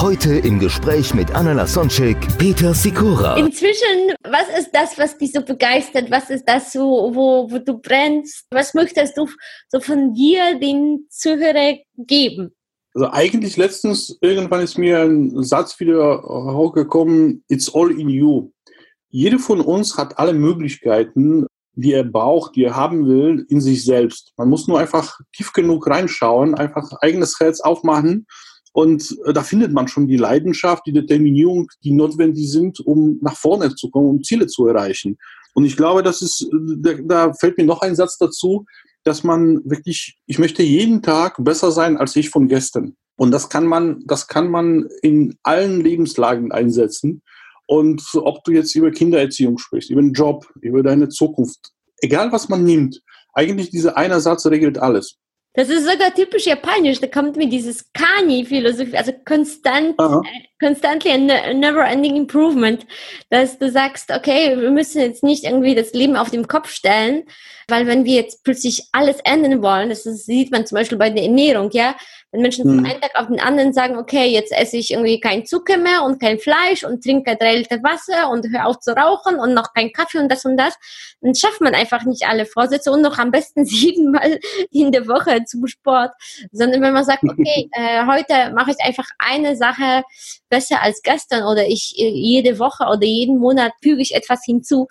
Heute im Gespräch mit Anna Lasonczek, Peter Sikora. Inzwischen, was ist das, was dich so begeistert? Was ist das, so, wo, wo du brennst? Was möchtest du so von dir den Zuhörer geben? Also eigentlich letztens, irgendwann ist mir ein Satz wieder hochgekommen, it's all in you. Jeder von uns hat alle Möglichkeiten, die er braucht, die er haben will, in sich selbst. Man muss nur einfach tief genug reinschauen, einfach eigenes Herz aufmachen und äh, da findet man schon die Leidenschaft, die Determinierung, die notwendig sind, um nach vorne zu kommen, um Ziele zu erreichen. Und ich glaube, das ist, da, da fällt mir noch ein Satz dazu, dass man wirklich, ich möchte jeden Tag besser sein als ich von gestern. Und das kann man, das kann man in allen Lebenslagen einsetzen. Und ob du jetzt über Kindererziehung sprichst, über den Job, über deine Zukunft, egal was man nimmt, eigentlich dieser eine Satz regelt alles. Das ist sogar typisch japanisch. Da kommt mir dieses Kani-Philosophie, also konstant, Aha. äh, constantly a ne- never-ending improvement, dass du sagst, okay, wir müssen jetzt nicht irgendwie das Leben auf den Kopf stellen, weil wenn wir jetzt plötzlich alles ändern wollen, das sieht man zum Beispiel bei der Ernährung, ja, wenn Menschen von Mhm. einem Tag auf den anderen sagen, okay, jetzt esse ich irgendwie kein Zucker mehr und kein Fleisch und trinke drei Liter Wasser und hör auf zu rauchen und noch kein Kaffee und das und das, dann schafft man einfach nicht alle Vorsätze und noch am besten siebenmal in der Woche zum Sport, sondern wenn man sagt, okay, äh, heute mache ich einfach eine Sache besser als gestern oder ich äh, jede Woche oder jeden Monat füge ich etwas hinzu,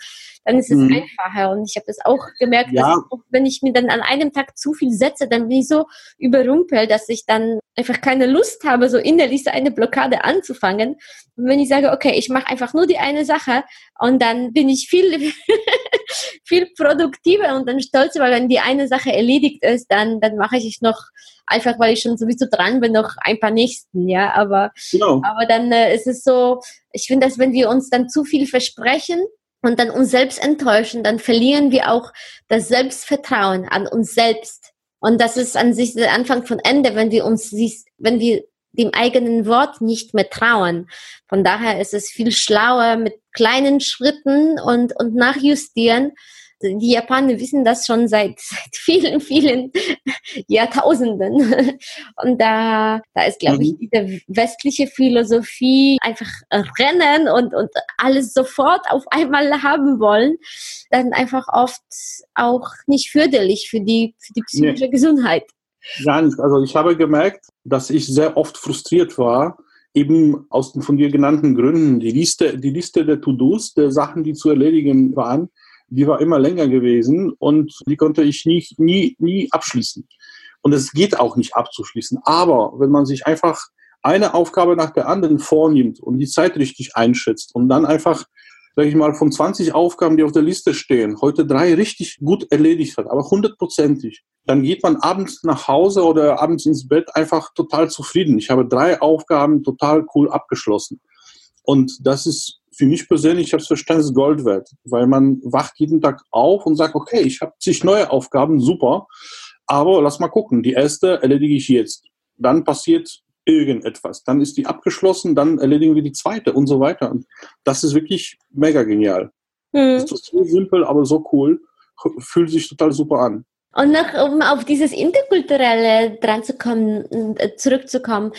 dann ist es Mhm. einfacher. Und ich habe das auch gemerkt, Ja. dass auch, wenn ich mir dann an einem Tag zu viel setze, dann bin ich so überrumpelt, dass ich dann einfach keine Lust habe, so innerlich so eine Blockade anzufangen. Und wenn ich sage, okay, ich mache einfach nur die eine Sache und dann bin ich viel, viel produktiver und dann stolzer, weil wenn die eine Sache erledigt ist, dann, dann mache ich noch einfach, weil ich schon sowieso dran bin, noch ein paar nächsten, ja, aber Genau. aber dann äh, ist es so, ich finde, dass wenn wir uns dann zu viel versprechen und dann uns selbst enttäuschen, dann verlieren wir auch das Selbstvertrauen an uns selbst. Und das ist an sich der Anfang von Ende, wenn wir uns, wenn wir dem eigenen Wort nicht mehr trauen. Von daher ist es viel schlauer mit kleinen Schritten und, und nachjustieren. Die Japaner wissen das schon seit, seit vielen, vielen Jahrtausenden. Und da, da ist, glaube ich, diese westliche Philosophie einfach rennen und, und alles sofort auf einmal haben wollen, dann einfach oft auch nicht förderlich für die, für die psychische Gesundheit. Gar nicht. Also ich habe gemerkt, dass ich sehr oft frustriert war, eben aus den von dir genannten Gründen. Die Liste, die Liste der To-Dos, der Sachen, die zu erledigen waren, die war immer länger gewesen und die konnte ich nie, nie, nie abschließen. Und es geht auch nicht abzuschließen. Aber wenn man sich einfach eine Aufgabe nach der anderen vornimmt und die Zeit richtig einschätzt und dann einfach, sage ich mal, von 20 Aufgaben, die auf der Liste stehen, heute drei richtig gut erledigt hat, aber hundertprozentig, dann geht man abends nach Hause oder abends ins Bett einfach total zufrieden. Ich habe drei Aufgaben total cool abgeschlossen. Und das ist für mich persönlich, ich habe es verstanden, ist Gold wert, weil man wacht jeden Tag auf und sagt, okay, ich habe zig neue Aufgaben, super, aber lass mal gucken, die erste erledige ich jetzt. Dann passiert irgendetwas, dann ist die abgeschlossen, dann erledigen wir die zweite und so weiter. Und das ist wirklich mega genial. Hm. Das ist so simpel, aber so cool, fühlt sich total super an. Und noch, um auf dieses Interkulturelle dran zu kommen, äh, zurückzukommen.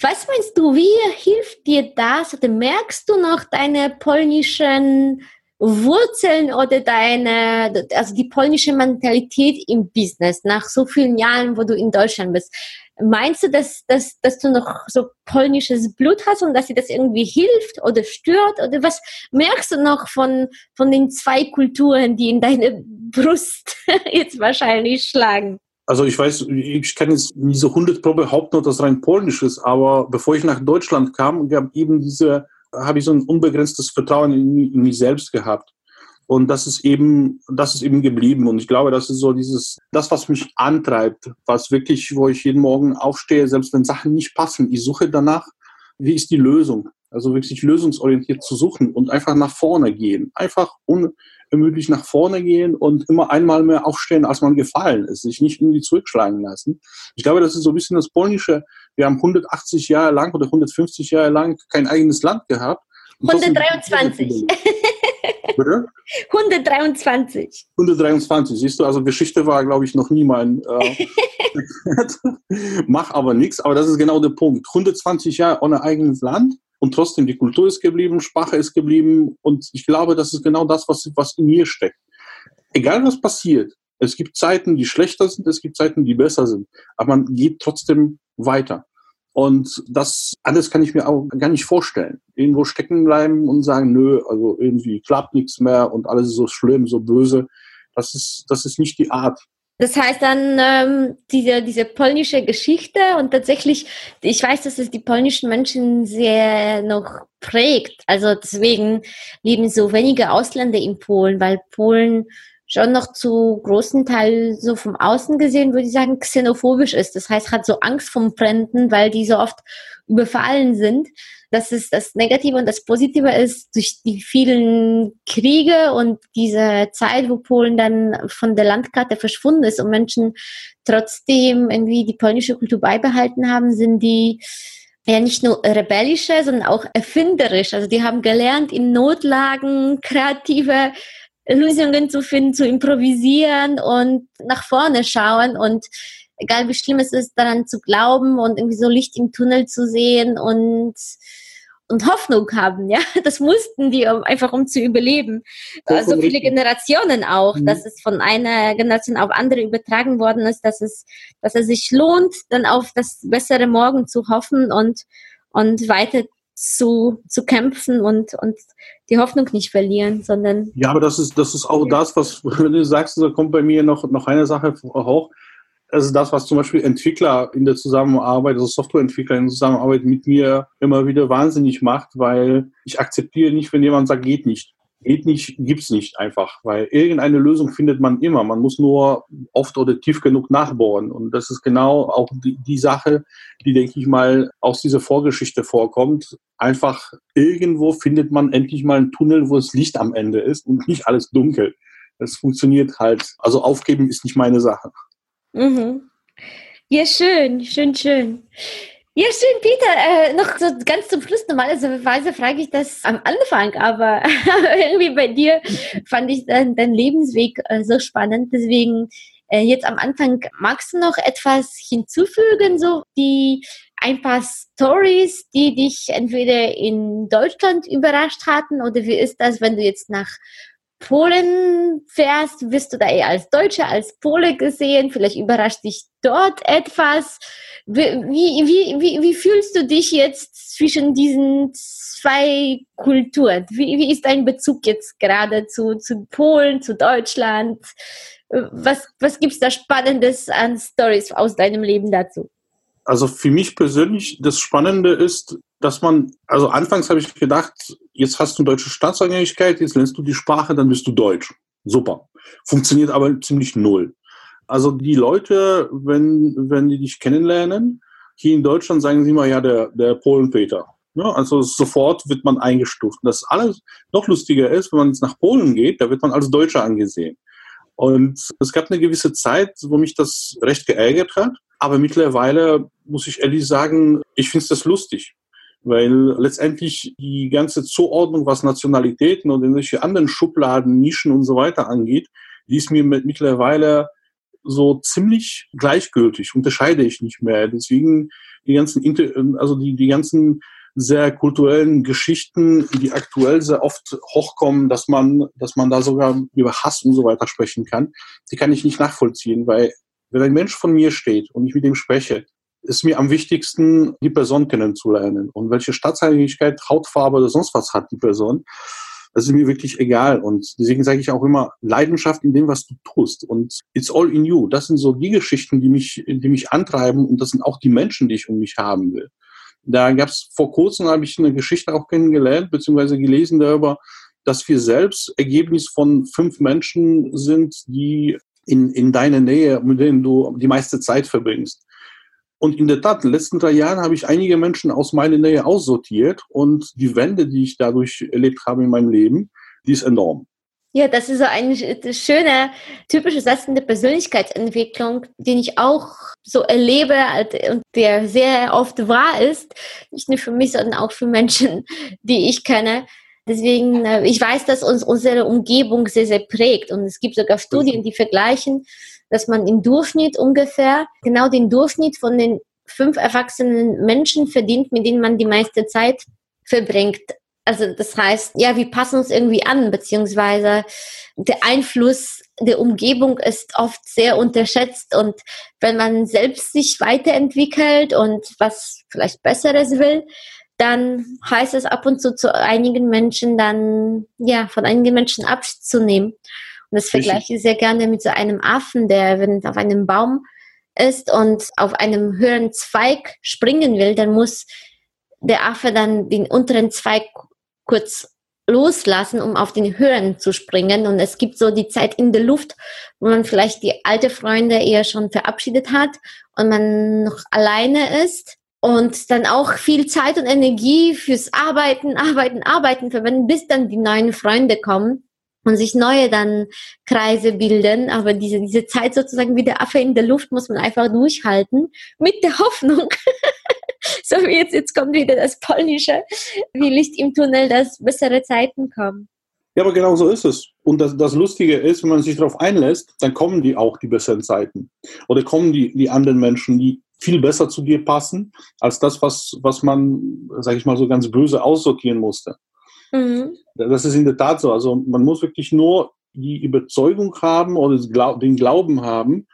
Was meinst du, wie hilft dir das? Oder merkst du noch deine polnischen Wurzeln oder deine, also die polnische Mentalität im Business nach so vielen Jahren, wo du in Deutschland bist? Meinst du, dass, dass, dass du noch so polnisches Blut hast und dass dir das irgendwie hilft oder stört? Oder was merkst du noch von, von den zwei Kulturen, die in deine Brust jetzt wahrscheinlich schlagen? Also ich weiß, ich kann jetzt nicht so 100 Pro behaupten, dass rein polnisch ist, aber bevor ich nach Deutschland kam, gab eben diese, habe ich so ein unbegrenztes Vertrauen in, in mich selbst gehabt. Und das ist eben, das ist eben geblieben. Und ich glaube, das ist so dieses, das, was mich antreibt, was wirklich, wo ich jeden Morgen aufstehe, selbst wenn Sachen nicht passen. Ich suche danach, wie ist die Lösung? Also wirklich lösungsorientiert zu suchen und einfach nach vorne gehen. Einfach unermüdlich nach vorne gehen und immer einmal mehr aufstehen, als man gefallen ist. Sich nicht irgendwie zurückschlagen lassen. Ich glaube, das ist so ein bisschen das Polnische. Wir haben 180 Jahre lang oder 150 Jahre lang kein eigenes Land gehabt. 123. Bitte? 123. 123, siehst du, also Geschichte war, glaube ich, noch nie mein. Äh, Mach aber nichts, aber das ist genau der Punkt. 120 Jahre ohne eigenes Land und trotzdem die Kultur ist geblieben, Sprache ist geblieben und ich glaube, das ist genau das, was, was in mir steckt. Egal was passiert, es gibt Zeiten, die schlechter sind, es gibt Zeiten, die besser sind, aber man geht trotzdem weiter. Und das alles kann ich mir auch gar nicht vorstellen. Irgendwo stecken bleiben und sagen, nö, also irgendwie klappt nichts mehr und alles ist so schlimm, so böse. Das ist, das ist nicht die Art. Das heißt dann ähm, diese, diese polnische Geschichte und tatsächlich, ich weiß, dass es die polnischen Menschen sehr noch prägt. Also deswegen leben so wenige Ausländer in Polen, weil Polen schon noch zu großen Teil so vom Außen gesehen, würde ich sagen, xenophobisch ist. Das heißt, hat so Angst vom Fremden, weil die so oft überfallen sind. Das ist das Negative und das Positive ist durch die vielen Kriege und diese Zeit, wo Polen dann von der Landkarte verschwunden ist und Menschen trotzdem irgendwie die polnische Kultur beibehalten haben, sind die ja nicht nur rebellische, sondern auch erfinderisch. Also die haben gelernt, in Notlagen kreative Lösungen zu finden, zu improvisieren und nach vorne schauen und egal wie schlimm es ist, daran zu glauben und irgendwie so Licht im Tunnel zu sehen und und Hoffnung haben, ja. Das mussten die, um, einfach um zu überleben. So also viele Generationen auch, mhm. dass es von einer Generation auf andere übertragen worden ist, dass es, dass es sich lohnt, dann auf das bessere Morgen zu hoffen und, und weiter zu, zu kämpfen und, und die Hoffnung nicht verlieren, sondern. Ja, aber das ist, das ist auch das, was, wenn du sagst, da kommt bei mir noch, noch eine Sache hoch. Ist das, was zum Beispiel Entwickler in der Zusammenarbeit, also Softwareentwickler in der Zusammenarbeit mit mir immer wieder wahnsinnig macht, weil ich akzeptiere nicht, wenn jemand sagt, geht nicht geht nicht, gibt's nicht einfach, weil irgendeine Lösung findet man immer. Man muss nur oft oder tief genug nachbohren. Und das ist genau auch die, die Sache, die, denke ich mal, aus dieser Vorgeschichte vorkommt. Einfach irgendwo findet man endlich mal einen Tunnel, wo das Licht am Ende ist und nicht alles dunkel. Das funktioniert halt. Also aufgeben ist nicht meine Sache. Mhm. Ja, schön, schön, schön. Ja, schön, Peter. Äh, noch so ganz zum Schluss. Normalerweise frage ich das am Anfang, aber irgendwie bei dir fand ich deinen dein Lebensweg äh, so spannend. Deswegen äh, jetzt am Anfang magst du noch etwas hinzufügen, so die ein paar Stories, die dich entweder in Deutschland überrascht hatten oder wie ist das, wenn du jetzt nach Polen fährst, wirst du da eher als Deutsche, als Pole gesehen? Vielleicht überrascht dich dort etwas. Wie, wie, wie, wie fühlst du dich jetzt zwischen diesen zwei Kulturen? Wie, wie ist dein Bezug jetzt gerade zu, zu Polen, zu Deutschland? Was, was gibt es da Spannendes an Stories aus deinem Leben dazu? Also für mich persönlich, das Spannende ist, dass man, also anfangs habe ich gedacht, jetzt hast du deutsche Staatsangehörigkeit, jetzt lernst du die Sprache, dann bist du Deutsch. Super. Funktioniert aber ziemlich null. Also die Leute, wenn, wenn die dich kennenlernen, hier in Deutschland sagen sie immer, ja, der, der Polenpeter. Ja, also sofort wird man eingestuft. Und das alles noch lustiger ist, wenn man jetzt nach Polen geht, da wird man als Deutscher angesehen. Und es gab eine gewisse Zeit, wo mich das recht geärgert hat. Aber mittlerweile muss ich ehrlich sagen, ich finde das lustig weil letztendlich die ganze Zuordnung, was Nationalitäten und irgendwelche anderen Schubladen, Nischen und so weiter angeht, die ist mir mittlerweile so ziemlich gleichgültig, unterscheide ich nicht mehr. Deswegen die ganzen, also die, die ganzen sehr kulturellen Geschichten, die aktuell sehr oft hochkommen, dass man, dass man da sogar über Hass und so weiter sprechen kann, die kann ich nicht nachvollziehen, weil wenn ein Mensch von mir steht und ich mit ihm spreche, ist mir am wichtigsten, die Person kennenzulernen. Und welche Staatsangehörigkeit, Hautfarbe oder sonst was hat die Person, das ist mir wirklich egal. Und deswegen sage ich auch immer, Leidenschaft in dem, was du tust. Und it's all in you. Das sind so die Geschichten, die mich, die mich antreiben. Und das sind auch die Menschen, die ich um mich haben will. Da gab es vor kurzem, habe ich eine Geschichte auch kennengelernt, beziehungsweise gelesen darüber, dass wir selbst Ergebnis von fünf Menschen sind, die in, in deiner Nähe, mit denen du die meiste Zeit verbringst. Und in der Tat, in den letzten drei Jahren habe ich einige Menschen aus meiner Nähe aussortiert und die Wende, die ich dadurch erlebt habe in meinem Leben, die ist enorm. Ja, das ist so ein schöner, typischer Satz in der Persönlichkeitsentwicklung, den ich auch so erlebe und der sehr oft wahr ist. Nicht nur für mich, sondern auch für Menschen, die ich kenne. Deswegen, äh, ich weiß, dass uns unsere Umgebung sehr, sehr prägt. Und es gibt sogar Studien, die vergleichen, dass man im Durchschnitt ungefähr genau den Durchschnitt von den fünf erwachsenen Menschen verdient, mit denen man die meiste Zeit verbringt also das heißt, ja, wir passen uns irgendwie an, beziehungsweise der Einfluss der Umgebung ist oft sehr unterschätzt und wenn man selbst sich weiterentwickelt und was vielleicht Besseres will, dann heißt es ab und zu zu einigen Menschen dann, ja, von einigen Menschen abzunehmen. Und das vergleiche ich sehr gerne mit so einem Affen, der, wenn auf einem Baum ist und auf einem höheren Zweig springen will, dann muss der Affe dann den unteren Zweig kurz loslassen, um auf den Höhen zu springen. Und es gibt so die Zeit in der Luft, wo man vielleicht die alte Freunde eher schon verabschiedet hat und man noch alleine ist und dann auch viel Zeit und Energie fürs Arbeiten, Arbeiten, Arbeiten verwenden, bis dann die neuen Freunde kommen und sich neue dann Kreise bilden. Aber diese, diese Zeit sozusagen wie der Affe in der Luft muss man einfach durchhalten mit der Hoffnung, so wie jetzt, jetzt kommt wieder das Polnische, wie Licht im Tunnel, dass bessere Zeiten kommen. Ja, aber genau so ist es. Und das, das Lustige ist, wenn man sich darauf einlässt, dann kommen die auch die besseren Zeiten. Oder kommen die, die anderen Menschen, die viel besser zu dir passen, als das, was, was man, sag ich mal, so ganz böse aussortieren musste. Mhm. Das ist in der Tat so. Also man muss wirklich nur die Überzeugung haben oder den Glauben haben,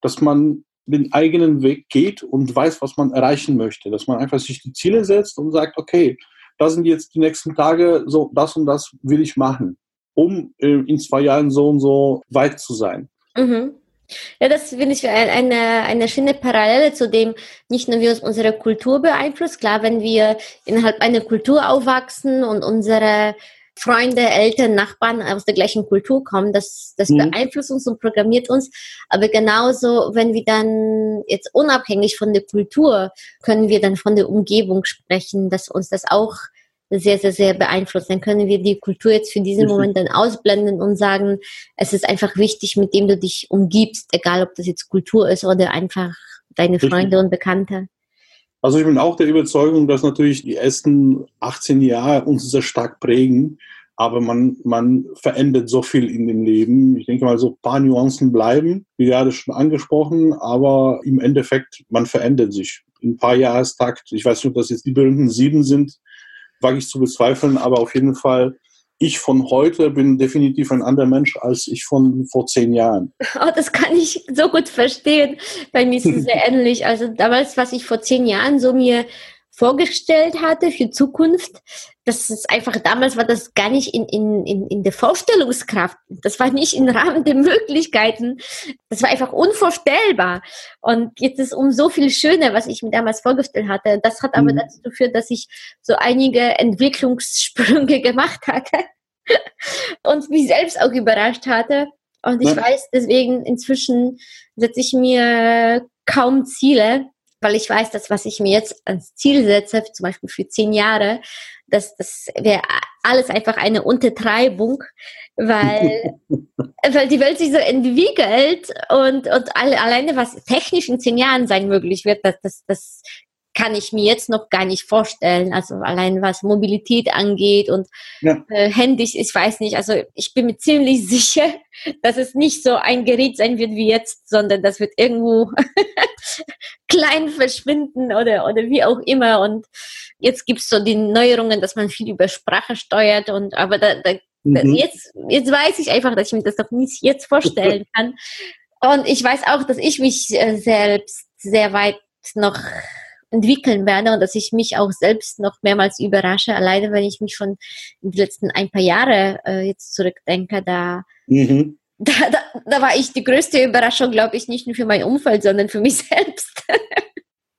dass man den eigenen Weg geht und weiß, was man erreichen möchte. Dass man einfach sich die Ziele setzt und sagt, okay, das sind jetzt die nächsten Tage, so das und das will ich machen, um äh, in zwei Jahren so und so weit zu sein. Mhm. Ja, das finde ich eine, eine schöne Parallele zu dem, nicht nur wie uns unsere Kultur beeinflusst. Klar, wenn wir innerhalb einer Kultur aufwachsen und unsere Freunde, Eltern, Nachbarn aus der gleichen Kultur kommen. Das, das mhm. beeinflusst uns und programmiert uns. Aber genauso, wenn wir dann jetzt unabhängig von der Kultur, können wir dann von der Umgebung sprechen, dass uns das auch sehr, sehr, sehr beeinflusst. Dann können wir die Kultur jetzt für diesen Moment dann ausblenden und sagen, es ist einfach wichtig, mit dem du dich umgibst, egal ob das jetzt Kultur ist oder einfach deine Freunde und Bekannte. Also ich bin auch der Überzeugung, dass natürlich die ersten 18 Jahre uns sehr stark prägen, aber man, man verändert so viel in dem Leben. Ich denke mal, so ein paar Nuancen bleiben, wie gerade schon angesprochen, aber im Endeffekt, man verändert sich. In ein paar Jahrestakt, ich weiß nicht, ob das jetzt die berühmten sieben sind, wage ich zu bezweifeln, aber auf jeden Fall ich von heute bin definitiv ein anderer Mensch als ich von vor zehn Jahren. Oh, das kann ich so gut verstehen. Bei mir ist es sehr ähnlich. Also damals, was ich vor zehn Jahren so mir vorgestellt hatte für Zukunft, das ist einfach, damals war das gar nicht in, in, in, in der Vorstellungskraft. Das war nicht im Rahmen der Möglichkeiten. Das war einfach unvorstellbar. Und jetzt ist um so viel schöner, was ich mir damals vorgestellt hatte. Das hat aber mhm. dazu geführt, dass ich so einige Entwicklungssprünge gemacht hatte und mich selbst auch überrascht hatte. Und ich ja. weiß, deswegen inzwischen setze ich mir kaum Ziele, weil ich weiß, dass was ich mir jetzt als Ziel setze, zum Beispiel für zehn Jahre, das, das wäre alles einfach eine Untertreibung, weil, weil die Welt sich so entwickelt und, und alle, alleine was technisch in zehn Jahren sein möglich wird, das, das, das kann ich mir jetzt noch gar nicht vorstellen. Also allein was Mobilität angeht und ja. äh, Handys, ich weiß nicht. Also ich bin mir ziemlich sicher, dass es nicht so ein Gerät sein wird wie jetzt, sondern das wird irgendwo klein verschwinden oder, oder wie auch immer. Und jetzt gibt es so die Neuerungen, dass man viel über Sprache steuert und aber da, da, mhm. jetzt, jetzt weiß ich einfach, dass ich mir das doch nicht jetzt vorstellen kann. Und ich weiß auch, dass ich mich äh, selbst sehr weit noch entwickeln werde und dass ich mich auch selbst noch mehrmals überrasche, alleine wenn ich mich schon in die letzten ein paar Jahre äh, jetzt zurückdenke, da, mhm. da, da, da war ich die größte Überraschung, glaube ich, nicht nur für mein Umfeld, sondern für mich selbst.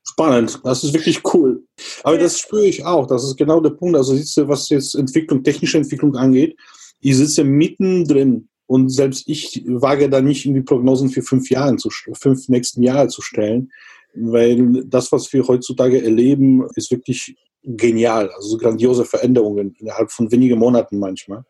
Spannend, das ist wirklich cool. Aber das spüre ich auch, das ist genau der Punkt. Also was jetzt Entwicklung, technische Entwicklung angeht, ich sitze mittendrin und selbst ich wage da nicht irgendwie Prognosen für fünf Jahre zu, fünf nächsten Jahre zu stellen, weil das, was wir heutzutage erleben, ist wirklich genial. Also grandiose Veränderungen innerhalb von wenigen Monaten manchmal.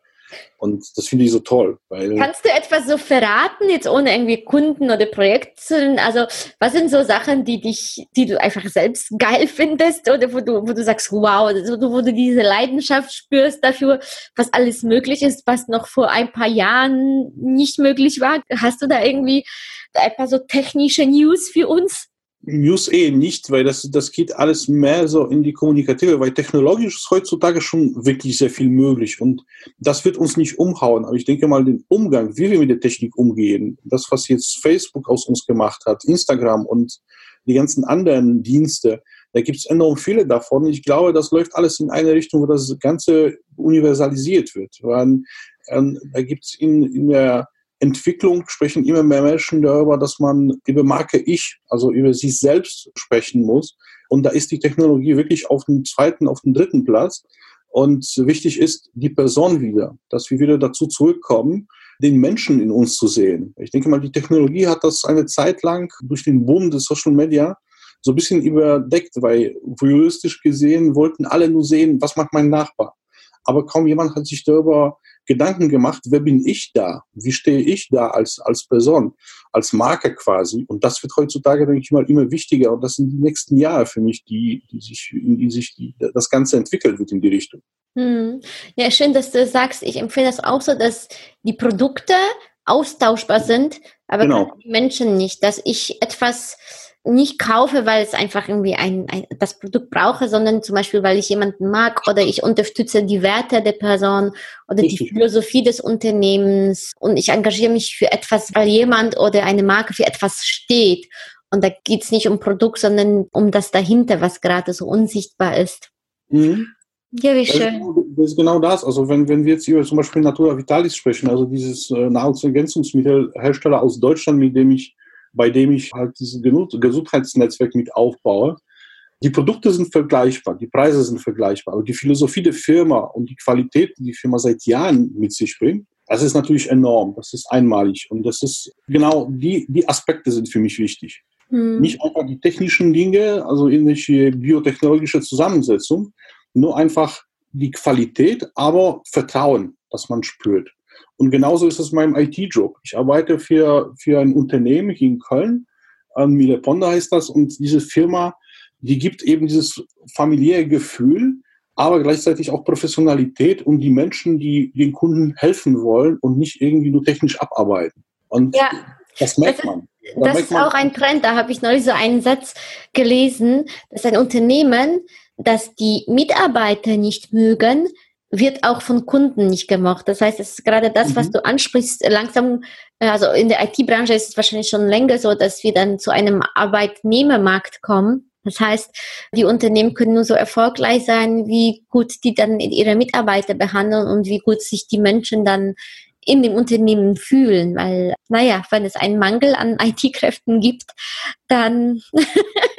Und das finde ich so toll. Kannst du etwas so verraten, jetzt ohne irgendwie Kunden oder Projekte? Also, was sind so Sachen, die dich, die du einfach selbst geil findest oder wo du, wo du sagst, wow, wo du diese Leidenschaft spürst dafür, was alles möglich ist, was noch vor ein paar Jahren nicht möglich war? Hast du da irgendwie ein paar so technische News für uns? News eh nicht, weil das, das geht alles mehr so in die Kommunikative, weil technologisch ist heutzutage schon wirklich sehr viel möglich und das wird uns nicht umhauen. Aber ich denke mal, den Umgang, wie wir mit der Technik umgehen, das, was jetzt Facebook aus uns gemacht hat, Instagram und die ganzen anderen Dienste, da gibt es enorm viele davon. Ich glaube, das läuft alles in eine Richtung, wo das Ganze universalisiert wird. Weil, ähm, da gibt es in, in der Entwicklung sprechen immer mehr Menschen darüber, dass man über Marke Ich, also über sich selbst sprechen muss. Und da ist die Technologie wirklich auf dem zweiten, auf dem dritten Platz. Und wichtig ist die Person wieder, dass wir wieder dazu zurückkommen, den Menschen in uns zu sehen. Ich denke mal, die Technologie hat das eine Zeit lang durch den Boom des Social Media so ein bisschen überdeckt, weil juristisch gesehen wollten alle nur sehen, was macht mein Nachbar. Aber kaum jemand hat sich darüber Gedanken gemacht, wer bin ich da? Wie stehe ich da als, als Person, als Marke quasi? Und das wird heutzutage, denke ich mal, immer wichtiger. Und das sind die nächsten Jahre für mich, die, die sich, in die sich die, das Ganze entwickelt wird in die Richtung. Hm. Ja, schön, dass du sagst. Ich empfehle das auch so, dass die Produkte austauschbar sind, aber genau. die Menschen nicht. Dass ich etwas nicht kaufe, weil es einfach irgendwie ein, ein, das Produkt brauche, sondern zum Beispiel, weil ich jemanden mag oder ich unterstütze die Werte der Person oder die Philosophie des Unternehmens und ich engagiere mich für etwas, weil jemand oder eine Marke für etwas steht. Und da geht es nicht um Produkt, sondern um das dahinter, was gerade so unsichtbar ist. Mhm. Ja, wie schön. Das ist genau das. Also wenn, wenn wir jetzt über zum Beispiel Natura Vitalis sprechen, also dieses äh, Nahrungsergänzungsmittelhersteller aus Deutschland, mit dem ich bei dem ich halt dieses Gesundheitsnetzwerk mit aufbaue. Die Produkte sind vergleichbar, die Preise sind vergleichbar, aber die Philosophie der Firma und die Qualität, die die Firma seit Jahren mit sich bringt, das ist natürlich enorm, das ist einmalig und das ist genau die, die Aspekte sind für mich wichtig. Hm. Nicht einfach die technischen Dinge, also irgendwelche biotechnologische Zusammensetzung, nur einfach die Qualität, aber Vertrauen, das man spürt. Und genauso ist es mein IT-Job. Ich arbeite für, für ein Unternehmen hier in Köln, ähm, Mille Ponda heißt das, und diese Firma, die gibt eben dieses familiäre Gefühl, aber gleichzeitig auch Professionalität und die Menschen, die den Kunden helfen wollen und nicht irgendwie nur technisch abarbeiten. Und ja, das merkt man. Da das ist auch ein Trend. Da habe ich neulich so einen Satz gelesen, dass ein Unternehmen, das die Mitarbeiter nicht mögen, wird auch von Kunden nicht gemocht. Das heißt, es ist gerade das, mhm. was du ansprichst, langsam, äh, also in der IT-Branche ist es wahrscheinlich schon länger so, dass wir dann zu einem Arbeitnehmermarkt kommen. Das heißt, die Unternehmen können nur so erfolgreich sein, wie gut die dann ihre Mitarbeiter behandeln und wie gut sich die Menschen dann in dem Unternehmen fühlen, weil, naja, wenn es einen Mangel an IT-Kräften gibt, dann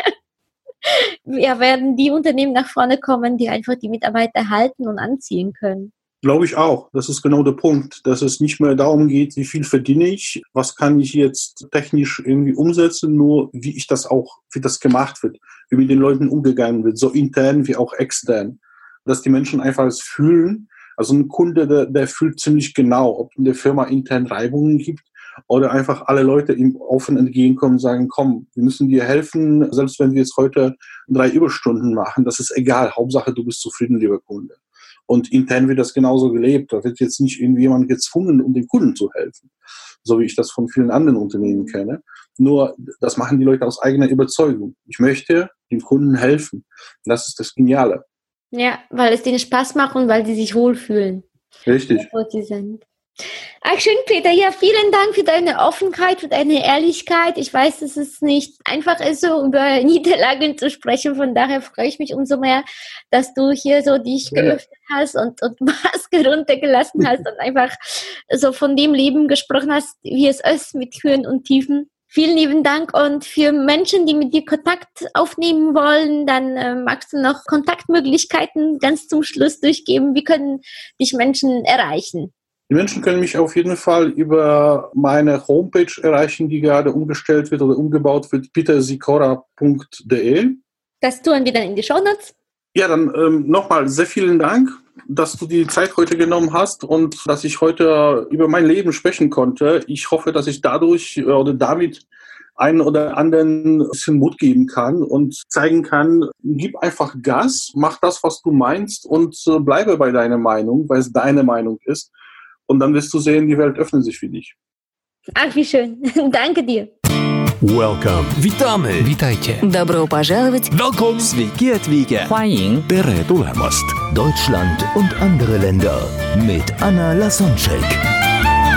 ja, werden die Unternehmen nach vorne kommen, die einfach die Mitarbeiter halten und anziehen können. Glaube ich auch. Das ist genau der Punkt, dass es nicht mehr darum geht, wie viel verdiene ich, was kann ich jetzt technisch irgendwie umsetzen, nur wie ich das auch, wie das gemacht wird, wie mit den Leuten umgegangen wird, so intern wie auch extern. Dass die Menschen einfach es fühlen. Also ein Kunde, der, der fühlt ziemlich genau, ob in der Firma intern Reibungen gibt oder einfach alle Leute ihm offen entgegenkommen und sagen, komm, wir müssen dir helfen, selbst wenn wir jetzt heute drei Überstunden machen, das ist egal, Hauptsache du bist zufrieden, lieber Kunde. Und intern wird das genauso gelebt. Da wird jetzt nicht irgendwie jemand gezwungen, um dem Kunden zu helfen, so wie ich das von vielen anderen Unternehmen kenne. Nur das machen die Leute aus eigener Überzeugung. Ich möchte dem Kunden helfen. Das ist das Geniale. Ja, weil es denen Spaß macht und weil sie sich wohlfühlen. Richtig. Wo sie sind. Ach, schön, Peter. Ja, vielen Dank für deine Offenheit, für deine Ehrlichkeit. Ich weiß, dass es nicht einfach ist, so über Niederlagen zu sprechen. Von daher freue ich mich umso mehr, dass du hier so dich ja. geöffnet hast und, und Maske runtergelassen hast und einfach so von dem Leben gesprochen hast, wie es ist mit Höhen und Tiefen. Vielen lieben Dank und für Menschen, die mit dir Kontakt aufnehmen wollen, dann äh, magst du noch Kontaktmöglichkeiten ganz zum Schluss durchgeben. Wie können dich Menschen erreichen? Die Menschen können mich auf jeden Fall über meine Homepage erreichen, die gerade umgestellt wird oder umgebaut wird, petersikora.de. Das tun wir dann in die Show Notes. Ja, dann ähm, nochmal sehr vielen Dank, dass du die Zeit heute genommen hast und dass ich heute über mein Leben sprechen konnte. Ich hoffe, dass ich dadurch äh, oder damit einen oder anderen ein bisschen Mut geben kann und zeigen kann, gib einfach Gas, mach das, was du meinst und äh, bleibe bei deiner Meinung, weil es deine Meinung ist. Und dann wirst du sehen, die Welt öffnet sich für dich. Ach, wie schön. Danke dir. Welcome. Witamy. Witajcie. Добро пожаловать! Welcome. Sveiki atvykę. 欢迎 Tere tulemast. Deutschland und andere Länder mit Anna Lasonczek.